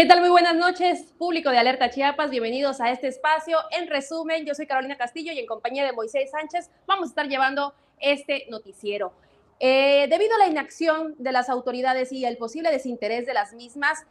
¿Qué tal? Muy buenas noches, público de Alerta Chiapas. Bienvenidos a este espacio. En resumen, yo soy Carolina Castillo y en compañía de Moisés Sánchez vamos a estar llevando este noticiero. Eh, debido a la inacción de las autoridades y el posible desinterés de las mismas,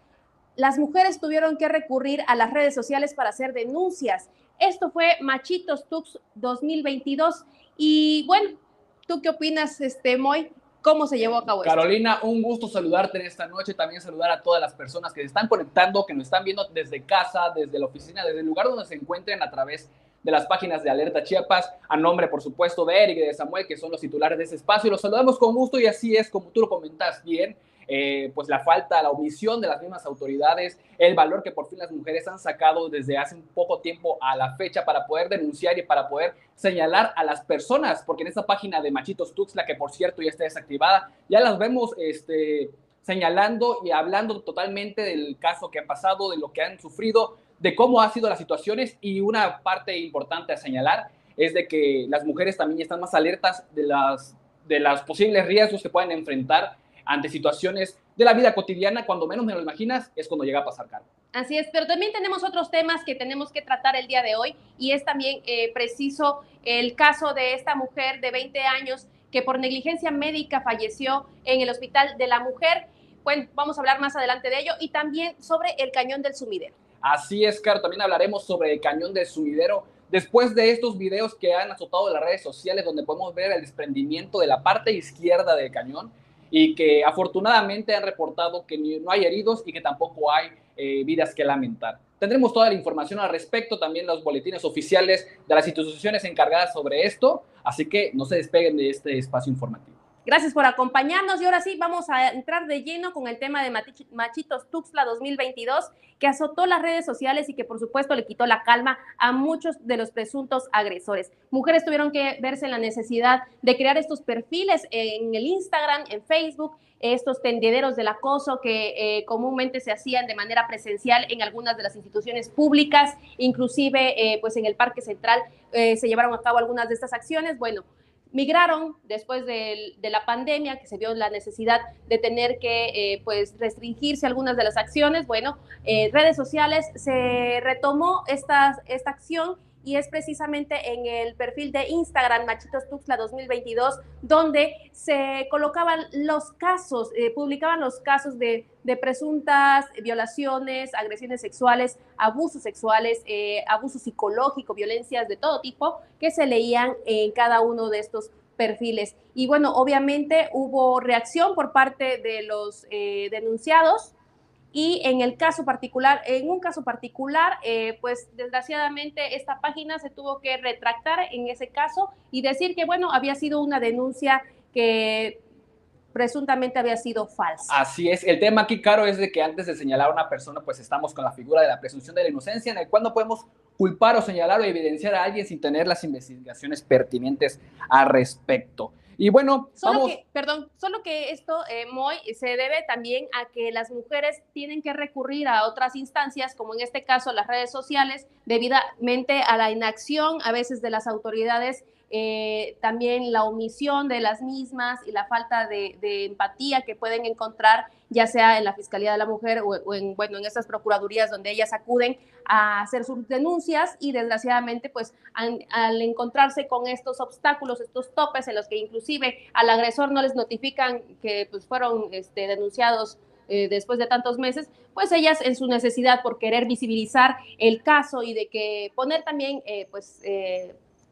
las mujeres tuvieron que recurrir a las redes sociales para hacer denuncias. Esto fue Machitos Tux 2022. Y bueno, ¿tú qué opinas, este, Moy? cómo se llevó a cabo Carolina, un gusto saludarte en esta noche, también saludar a todas las personas que se están conectando, que nos están viendo desde casa, desde la oficina, desde el lugar donde se encuentren a través de las páginas de Alerta Chiapas, a nombre, por supuesto, de Eric y de Samuel, que son los titulares de ese espacio, y los saludamos con gusto y así es como tú lo comentas bien, eh, pues la falta, la omisión de las mismas autoridades, el valor que por fin las mujeres han sacado desde hace un poco tiempo a la fecha para poder denunciar y para poder señalar a las personas, porque en esta página de Machitos Tuxla, que por cierto ya está desactivada, ya las vemos este, señalando y hablando totalmente del caso que han pasado, de lo que han sufrido, de cómo han sido las situaciones y una parte importante a señalar es de que las mujeres también están más alertas de las de los posibles riesgos que pueden enfrentar ante situaciones de la vida cotidiana, cuando menos me lo imaginas, es cuando llega a pasar, Carlos. Así es, pero también tenemos otros temas que tenemos que tratar el día de hoy y es también eh, preciso el caso de esta mujer de 20 años que por negligencia médica falleció en el Hospital de la Mujer. Bueno, vamos a hablar más adelante de ello y también sobre el cañón del sumidero. Así es, Caro, también hablaremos sobre el cañón del sumidero. Después de estos videos que han azotado las redes sociales, donde podemos ver el desprendimiento de la parte izquierda del cañón, y que afortunadamente han reportado que no hay heridos y que tampoco hay eh, vidas que lamentar. Tendremos toda la información al respecto, también los boletines oficiales de las instituciones encargadas sobre esto, así que no se despeguen de este espacio informativo. Gracias por acompañarnos y ahora sí vamos a entrar de lleno con el tema de Machitos Tuxtla 2022 que azotó las redes sociales y que por supuesto le quitó la calma a muchos de los presuntos agresores. Mujeres tuvieron que verse en la necesidad de crear estos perfiles en el Instagram, en Facebook, estos tendederos del acoso que eh, comúnmente se hacían de manera presencial en algunas de las instituciones públicas, inclusive eh, pues en el Parque Central eh, se llevaron a cabo algunas de estas acciones. Bueno, migraron después de, la pandemia, que se vio la necesidad de tener que eh, pues restringirse algunas de las acciones. Bueno, eh, redes sociales se retomó esta, esta acción y es precisamente en el perfil de Instagram Machitos Tuxla 2022 donde se colocaban los casos, eh, publicaban los casos de, presuntas violaciones, agresiones sexuales, abusos sexuales, eh, abuso psicológico, violencias de todo tipo que se leían en cada uno de estos perfiles. Y bueno, obviamente hubo reacción por parte de los eh, denunciados y en el caso particular, en un caso particular, eh, pues desgraciadamente esta página se tuvo que retractar en ese caso y decir que, bueno, había sido una denuncia que presuntamente había sido falsa. Así es. El tema aquí, Caro, es de que antes de señalar a una persona, pues estamos con la figura de la presunción de la inocencia, en el cual no podemos culpar o señalar o evidenciar a alguien sin tener las investigaciones pertinentes al respecto. Y bueno, solo que, perdón, solo que esto, eh, Moy, se debe también a que las mujeres tienen que recurrir a otras instancias, como en este caso las redes sociales, debidamente a la inacción a veces de las autoridades eh, también la omisión de las mismas y la falta de, empatía que pueden encontrar, ya sea en la Fiscalía de la Mujer o, en, bueno, en estas procuradurías donde ellas acuden a hacer sus denuncias y desgraciadamente pues al encontrarse con estos obstáculos, estos topes en los que inclusive al agresor no les notifican que pues fueron este, denunciados eh, después de tantos meses, pues ellas en su necesidad por querer visibilizar el caso y de que poner también eh, pues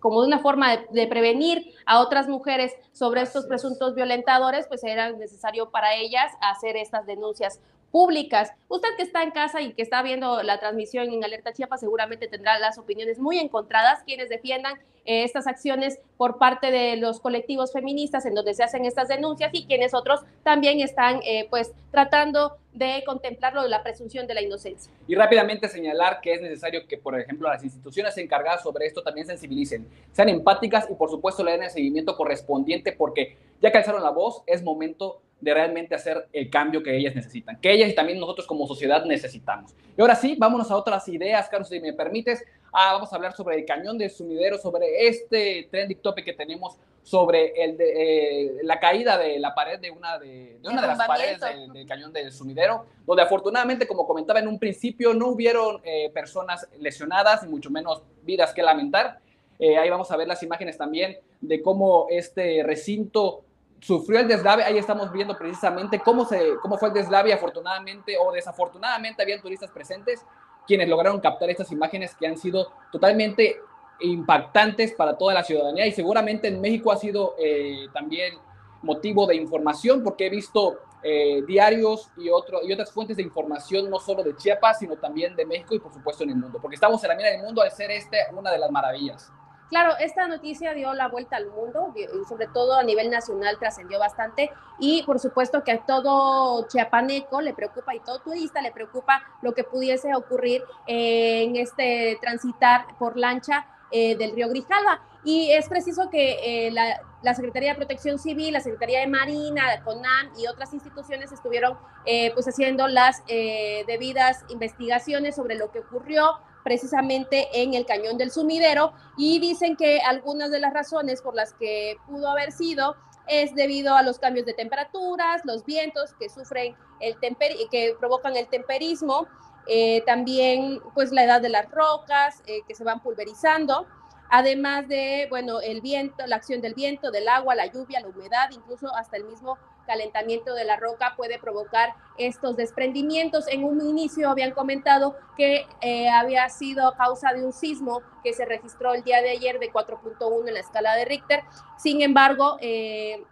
como una forma de, prevenir a otras mujeres sobre estos presuntos violentadores, pues era necesario para ellas hacer estas denuncias públicas. Usted que está en casa y que está viendo la transmisión en Alerta Chiapas seguramente tendrá las opiniones muy encontradas, quienes defiendan eh, estas acciones por parte de los colectivos feministas en donde se hacen estas denuncias y quienes otros también están eh, pues tratando de contemplarlo de la presunción de la inocencia. Y rápidamente señalar que es necesario que, por ejemplo, las instituciones encargadas sobre esto también sensibilicen, sean empáticas y por supuesto le den el seguimiento correspondiente porque ya que alzaron la voz, es momento de realmente hacer el cambio que ellas necesitan, que ellas y también nosotros como sociedad necesitamos. Y ahora sí, vámonos a otras ideas, Carlos, si me permites. Ah, vamos a hablar sobre el cañón del sumidero, sobre este trending topic que tenemos sobre el de, eh, la caída de la pared de una de, una de las paredes del, cañón del sumidero, donde afortunadamente, como comentaba en un principio, no hubieron eh, personas lesionadas, y mucho menos vidas que lamentar. Eh, ahí vamos a ver las imágenes también de cómo este recinto sufrió el deslave. Ahí estamos viendo precisamente cómo, se, cómo fue el deslave. Afortunadamente o desafortunadamente habían turistas presentes quienes lograron captar estas imágenes que han sido totalmente impactantes para toda la ciudadanía y seguramente en México ha sido eh, también motivo de información porque he visto eh, diarios y, otro, y otras fuentes de información no solo de Chiapas, sino también de México y por supuesto en el mundo, porque estamos en la mira del mundo al ser este una de las maravillas. Claro, esta noticia dio la vuelta al mundo, sobre todo a nivel nacional trascendió bastante y por supuesto que a todo chiapaneco le preocupa y todo turista le preocupa lo que pudiese ocurrir en este transitar por lancha eh, del río Grijalva. Y es preciso que eh, la, Secretaría de Protección Civil, la Secretaría de Marina, CONAM y otras instituciones estuvieron eh, pues haciendo las debidas investigaciones sobre lo que ocurrió precisamente en el cañón del sumidero y dicen que algunas de las razones por las que pudo haber sido es debido a los cambios de temperaturas, los vientos que sufren el temper que provocan el temperismo, eh, también pues la edad de las rocas eh, que se van pulverizando además de, bueno, el viento, la acción del viento, del agua, la lluvia, la humedad, incluso hasta el mismo calentamiento de la roca puede provocar estos desprendimientos. En un inicio habían comentado que eh, había sido causa de un sismo que se registró el día de ayer de 4.1 en la escala de Richter. Sin embargo, eh,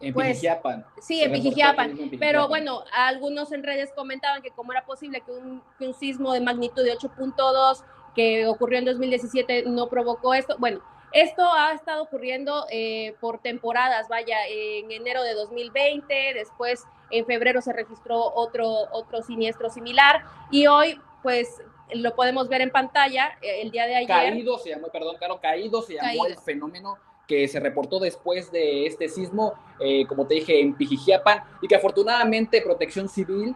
en pues, Sí, en Pijijiapan. Pero bueno, algunos en redes comentaban que cómo era posible que un, que un sismo de magnitud de 8.2 que ocurrió en 2017 no provocó esto. Bueno, esto ha estado ocurriendo eh, por temporadas, vaya, en enero de 2020, después en febrero se registró otro, otro siniestro similar y hoy pues lo podemos ver en pantalla eh, el día de ayer. Caído se llamó, perdón, Caro, caído se llamó el fenómeno que se reportó después de este sismo, eh, como te dije, en Pijijiapan, y que afortunadamente Protección Civil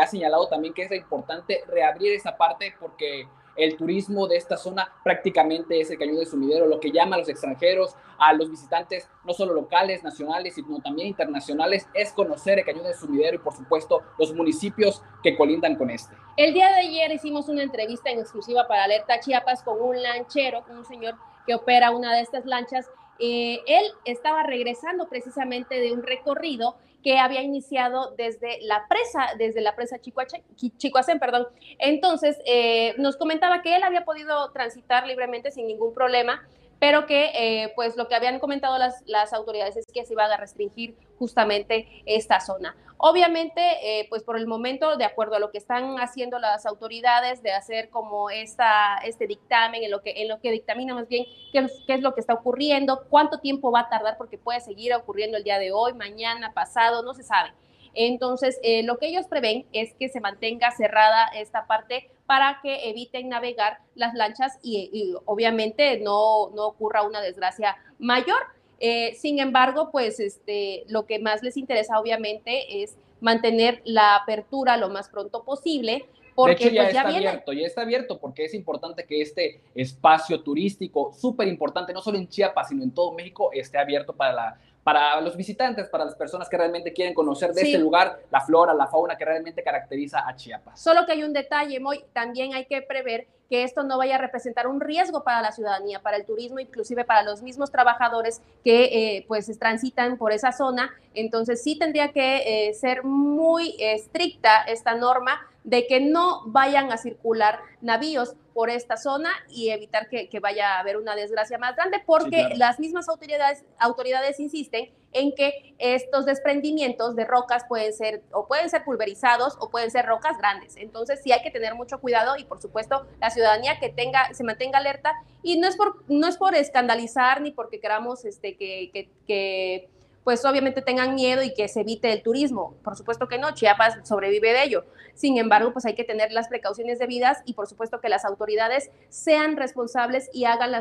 ha señalado también que es importante reabrir esa parte porque el turismo de esta zona prácticamente es el cañón de sumidero, lo que llama a los extranjeros, a los visitantes, no solo locales, nacionales, sino también internacionales, es conocer el cañón de sumidero y por supuesto los municipios que colindan con este. El día de ayer hicimos una entrevista en exclusiva para Alerta Chiapas con un lanchero, con un señor que opera una de estas lanchas. Eh, él estaba regresando precisamente de un recorrido que había iniciado desde la presa, desde la presa Chicoacén, perdón. Entonces, eh, nos comentaba que él había podido transitar libremente sin ningún problema, pero que eh, pues lo que habían comentado las, las, autoridades es que se iba a restringir justamente esta zona. Obviamente, eh, pues por el momento, de acuerdo a lo que están haciendo las autoridades de hacer como esta, este dictamen, en lo que, en lo que dictamina más bien qué, qué es lo que está ocurriendo, cuánto tiempo va a tardar, porque puede seguir ocurriendo el día de hoy, mañana, pasado, no se sabe. Entonces, eh, lo que ellos prevén es que se mantenga cerrada esta parte para que eviten navegar las lanchas y, obviamente no, no, ocurra una desgracia mayor. Eh, sin embargo, pues este, lo que más les interesa obviamente es mantener la apertura lo más pronto posible. Porque, de hecho, ya, pues, está abierto, ya está abierto, porque es importante que este espacio turístico, súper importante, no solo en Chiapas, sino en todo México, esté abierto para la para los visitantes, para las personas que realmente quieren conocer de este lugar la flora, la fauna que realmente caracteriza a Chiapas. Solo que hay un detalle, Moy, también hay que prever que esto no vaya a representar un riesgo para la ciudadanía, para el turismo, inclusive para los mismos trabajadores que eh, pues transitan por esa zona. Entonces sí tendría que eh, ser muy estricta esta norma de que no vayan a circular navíos por esta zona y evitar que, vaya a haber una desgracia más grande, porque las mismas autoridades, autoridades insisten en que estos desprendimientos de rocas pueden ser o pueden ser pulverizados o pueden ser rocas grandes. Entonces sí hay que tener mucho cuidado y por supuesto la ciudadanía que tenga, se mantenga alerta y no es por, no es por escandalizar ni porque queramos este, que, que pues obviamente tengan miedo y que se evite el turismo. Por supuesto que no, Chiapas sobrevive de ello. Sin embargo, pues hay que tener las precauciones debidas y por supuesto que las autoridades sean responsables y hagan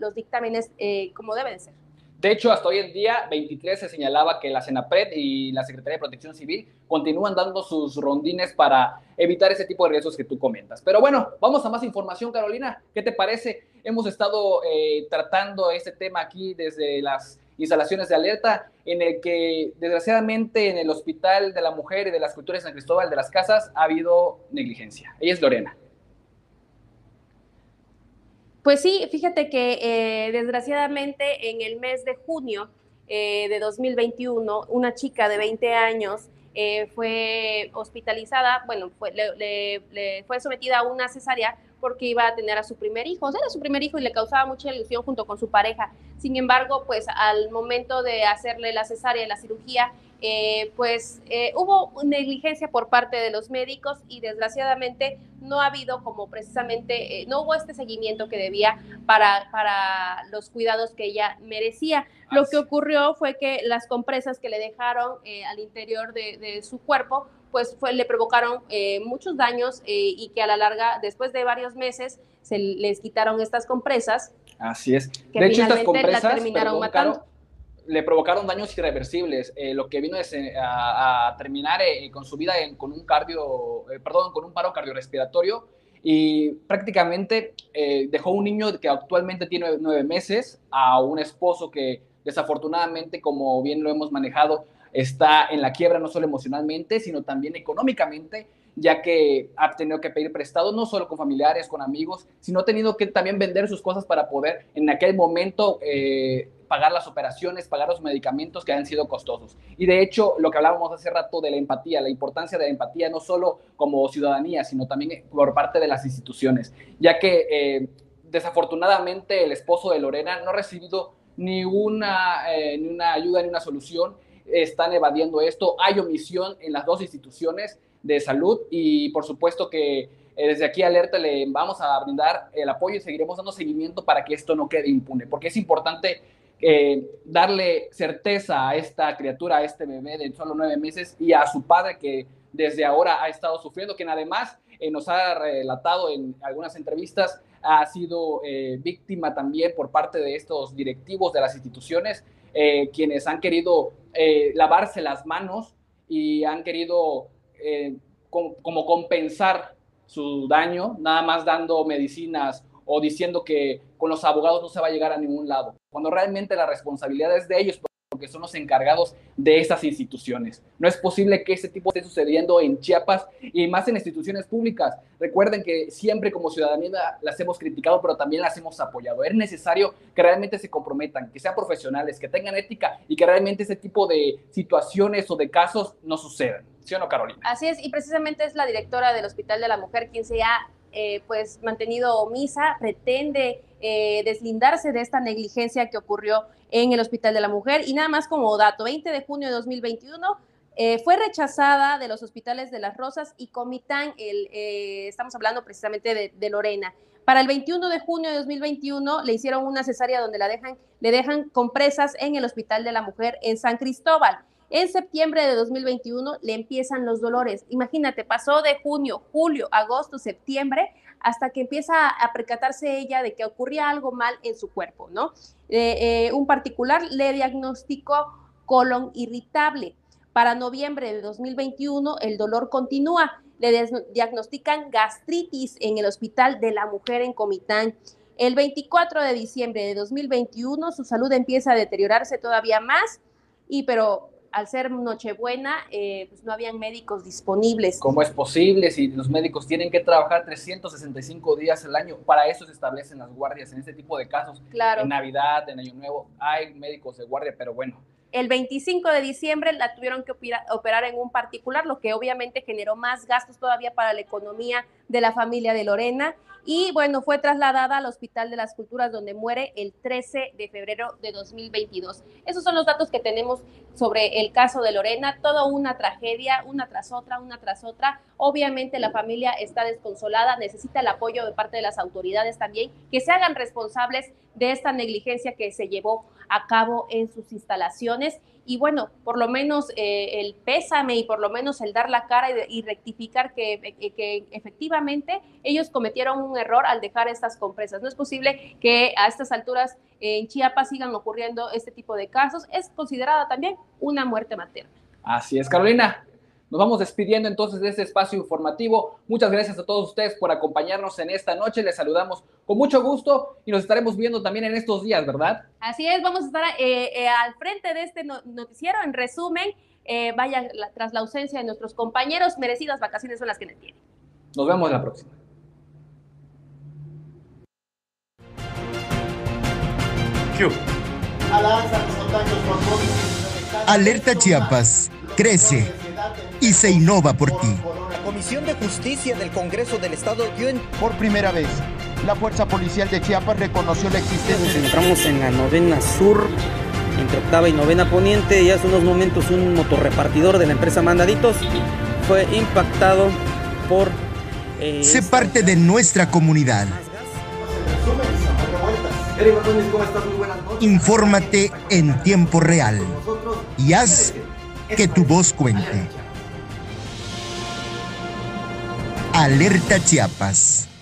los dictámenes eh, como deben ser. De hecho, hasta hoy en día, 23 se señalaba que la Senapred y la Secretaría de Protección Civil continúan dando sus rondines para evitar ese tipo de riesgos que tú comentas. Pero bueno, vamos a más información, Carolina. ¿Qué te parece? Hemos estado eh, tratando este tema aquí desde las instalaciones de alerta, en el que desgraciadamente en el Hospital de la Mujer y de las Culturas de San Cristóbal de las Casas ha habido negligencia. Ella es Lorena. Pues sí, fíjate que eh, desgraciadamente en el mes de junio eh, de 2021, una chica de 20 años eh, fue hospitalizada, bueno, fue, le, fue sometida a una cesárea porque iba a tener a su primer hijo, o sea, era su primer hijo y le causaba mucha ilusión junto con su pareja. Sin embargo, pues al momento de hacerle la cesárea la cirugía, eh, pues eh, hubo negligencia por parte de los médicos y desgraciadamente no ha habido como precisamente, eh, no hubo este seguimiento que debía para, para los cuidados que ella merecía. Lo que ocurrió fue que las compresas que le dejaron al interior de, de, su cuerpo, pues fue, le provocaron muchos daños y que a la larga, después de varios meses, se les quitaron estas compresas. Así es. de hecho, estas compresas la terminaron matando le provocaron daños irreversibles, eh, lo que vino a, terminar eh, con su vida con un cardio, eh, con un paro cardiorrespiratorio y prácticamente dejó un niño que actualmente tiene nueve meses a un esposo que desafortunadamente, como bien lo hemos manejado, está en la quiebra no solo emocionalmente, sino también económicamente, ya que ha tenido que pedir prestado no solo con familiares, con amigos, sino ha tenido que también vender sus cosas para poder en aquel momento pagar las operaciones, pagar los medicamentos que han sido costosos. Y de hecho, lo que hablábamos hace rato de la empatía, la importancia de la empatía no solo como ciudadanía, sino también por parte de las instituciones, ya que eh, desafortunadamente el esposo de Lorena no ha recibido ni una, eh, ni una ayuda ni una solución, están evadiendo esto, hay omisión en las dos instituciones de salud y por supuesto que eh, desde aquí alerta le vamos a brindar el apoyo y seguiremos dando seguimiento para que esto no quede impune, porque es importante eh, darle certeza a esta criatura, a este bebé de solo nueve meses y a su padre que desde ahora ha estado sufriendo, quien además eh, nos ha relatado en algunas entrevistas, ha sido eh, víctima también por parte de estos directivos de las instituciones, quienes han querido lavarse las manos y han querido como compensar su daño, nada más dando medicinas o diciendo que con los abogados no se va a llegar a ningún lado, cuando realmente la responsabilidad es de ellos porque son los encargados de esas instituciones. No es posible que este tipo esté sucediendo en Chiapas y más en instituciones públicas. Recuerden que siempre como ciudadanía las hemos criticado, pero también las hemos apoyado. Es necesario que realmente se comprometan, que sean profesionales, que tengan ética y que realmente ese tipo de situaciones o de casos no sucedan. ¿Sí o no, Carolina? Así es, y precisamente es la directora del Hospital de la Mujer quien se ha eh, pues mantenido omisa, pretende eh, deslindarse de esta negligencia que ocurrió en el Hospital de la Mujer. Y nada más como dato, 20 de junio de 2021 eh, fue rechazada de los hospitales de Las Rosas y Comitán, el, estamos hablando precisamente de, de, Lorena. Para el 21 de junio de 2021 le hicieron una cesárea donde la dejan, le dejan compresas en el Hospital de la Mujer en San Cristóbal. En septiembre de 2021 le empiezan los dolores. Imagínate, pasó de junio, julio, agosto, septiembre, hasta que empieza a percatarse ella de que ocurría algo mal en su cuerpo, ¿no? Eh, eh, un particular le diagnosticó colon irritable. Para noviembre de 2021 el dolor continúa. Le diagnostican gastritis en el Hospital de la Mujer en Comitán. El 24 de diciembre de 2021 su salud empieza a deteriorarse todavía más, y pero al ser Nochebuena, eh, pues no habían médicos disponibles. ¿Cómo es posible si los médicos tienen que trabajar 365 días al año? Para eso se establecen las guardias en este tipo de casos. Claro. En Navidad, en Año Nuevo, hay médicos de guardia, pero bueno. El 25 de diciembre la tuvieron que operar en un particular, lo que obviamente generó más gastos todavía para la economía de la familia de Lorena y bueno, fue trasladada al Hospital de las Culturas donde muere el 13 de febrero de 2022. Esos son los datos que tenemos sobre el caso de Lorena, toda una tragedia, una tras otra, una tras otra. Obviamente la familia está desconsolada, necesita el apoyo de parte de las autoridades también, que se hagan responsables de esta negligencia que se llevó a cabo en sus instalaciones y bueno, por lo menos eh, el pésame y por lo menos el dar la cara y, rectificar que, eh, que, efectivamente ellos cometieron un error al dejar estas compresas. No es posible que a estas alturas en Chiapas sigan ocurriendo este tipo de casos. Es considerada también una muerte materna. Así es, Carolina. Nos vamos despidiendo entonces de este espacio informativo. Muchas gracias a todos ustedes por acompañarnos en esta noche. Les saludamos con mucho gusto y nos estaremos viendo también en estos días, ¿verdad? Así es, vamos a estar eh, eh, al frente de este noticiero. En resumen, eh, vaya, tras la ausencia de nuestros compañeros, merecidas vacaciones son las que nos tienen. Nos vemos la próxima. Alerta Chiapas, crece y se innova por ti. La Comisión de Justicia del Congreso del Estado dio en... Por primera vez, la Fuerza Policial de Chiapas reconoció la existencia... Nos entramos en la novena sur, entre octava y novena poniente, y hace unos momentos un motorrepartidor de la empresa Mandaditos fue impactado por... Eh, se parte de nuestra comunidad. Infórmate en tiempo real y haz que tu voz cuente. Alerta Chiapas.